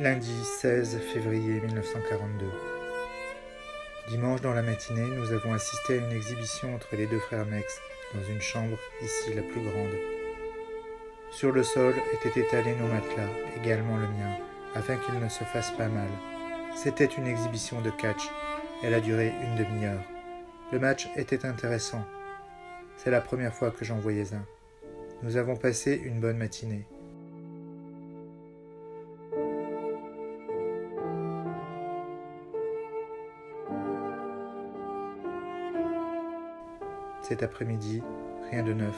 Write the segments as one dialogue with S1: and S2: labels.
S1: Lundi 16 février 1942. Dimanche dans la matinée, nous avons assisté à une exhibition entre les deux frères Mex dans une chambre ici la plus grande. Sur le sol étaient étalés nos matelas, également le mien, afin qu'ils ne se fassent pas mal. C'était une exhibition de catch. Elle a duré une demi-heure. Le match était intéressant. C'est la première fois que j'en voyais un. Nous avons passé une bonne matinée. Cet après-midi, rien de neuf.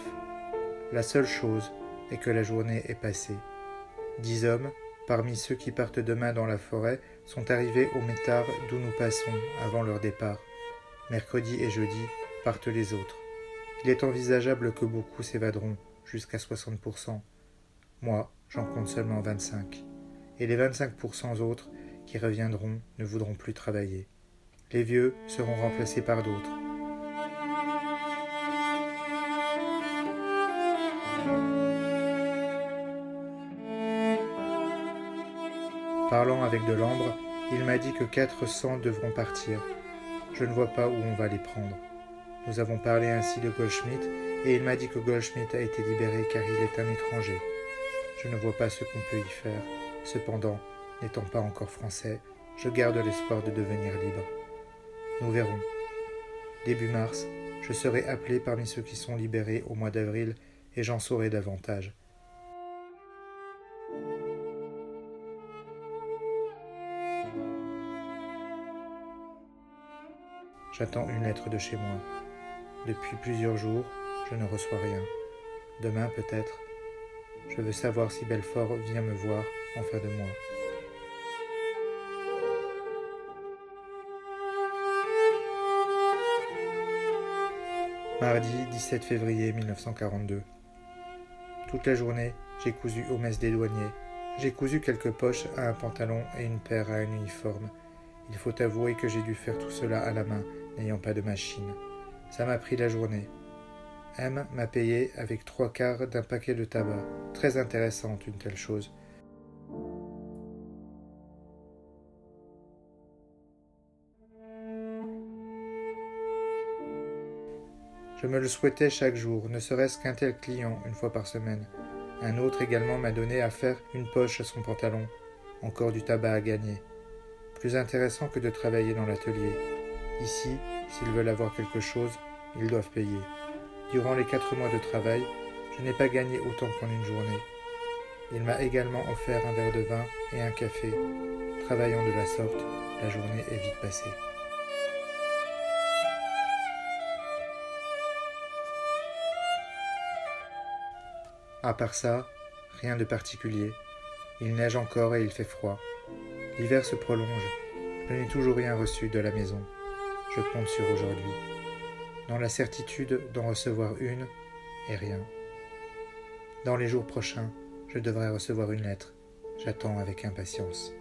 S1: La seule chose est que la journée est passée. Dix hommes, parmi ceux qui partent demain dans la forêt, sont arrivés au métard d'où nous passons avant leur départ. Mercredi et jeudi partent les autres. Il est envisageable que beaucoup s'évaderont, jusqu'à 60%. Moi, j'en compte seulement 25. Et les 25% autres qui reviendront ne voudront plus travailler. Les vieux seront remplacés par d'autres. Parlant avec de l'ambre, il m'a dit que 400 devront partir. Je ne vois pas où on va les prendre. Nous avons parlé ainsi de Goldschmidt et il m'a dit que Goldschmidt a été libéré car il est un étranger. Je ne vois pas ce qu'on peut y faire. Cependant, n'étant pas encore français, je garde l'espoir de devenir libre. Nous verrons. Début mars, je serai appelé parmi ceux qui sont libérés au mois d'avril et j'en saurai davantage. J'attends une lettre de chez moi. Depuis plusieurs jours, je ne reçois rien. Demain peut-être. Je veux savoir si Belfort vient me voir en fin de mois. Mardi 17 février 1942. Toute la journée, j'ai cousu au messe des douaniers. J'ai cousu quelques poches à un pantalon et une paire à un uniforme. Il faut avouer que j'ai dû faire tout cela à la main n'ayant pas de machine. Ça m'a pris la journée. M m'a payé avec trois quarts d'un paquet de tabac. Très intéressante une telle chose. Je me le souhaitais chaque jour, ne serait-ce qu'un tel client une fois par semaine. Un autre également m'a donné à faire une poche à son pantalon. Encore du tabac à gagner. Plus intéressant que de travailler dans l'atelier. Ici, s'ils veulent avoir quelque chose, ils doivent payer. Durant les quatre mois de travail, je n'ai pas gagné autant qu'en une journée. Il m'a également offert un verre de vin et un café. Travaillant de la sorte, la journée est vite passée. À part ça, rien de particulier. Il neige encore et il fait froid. L'hiver se prolonge. Je n'ai toujours rien reçu de la maison je compte sur aujourd'hui, dans la certitude d'en recevoir une et rien. Dans les jours prochains, je devrais recevoir une lettre. J'attends avec impatience.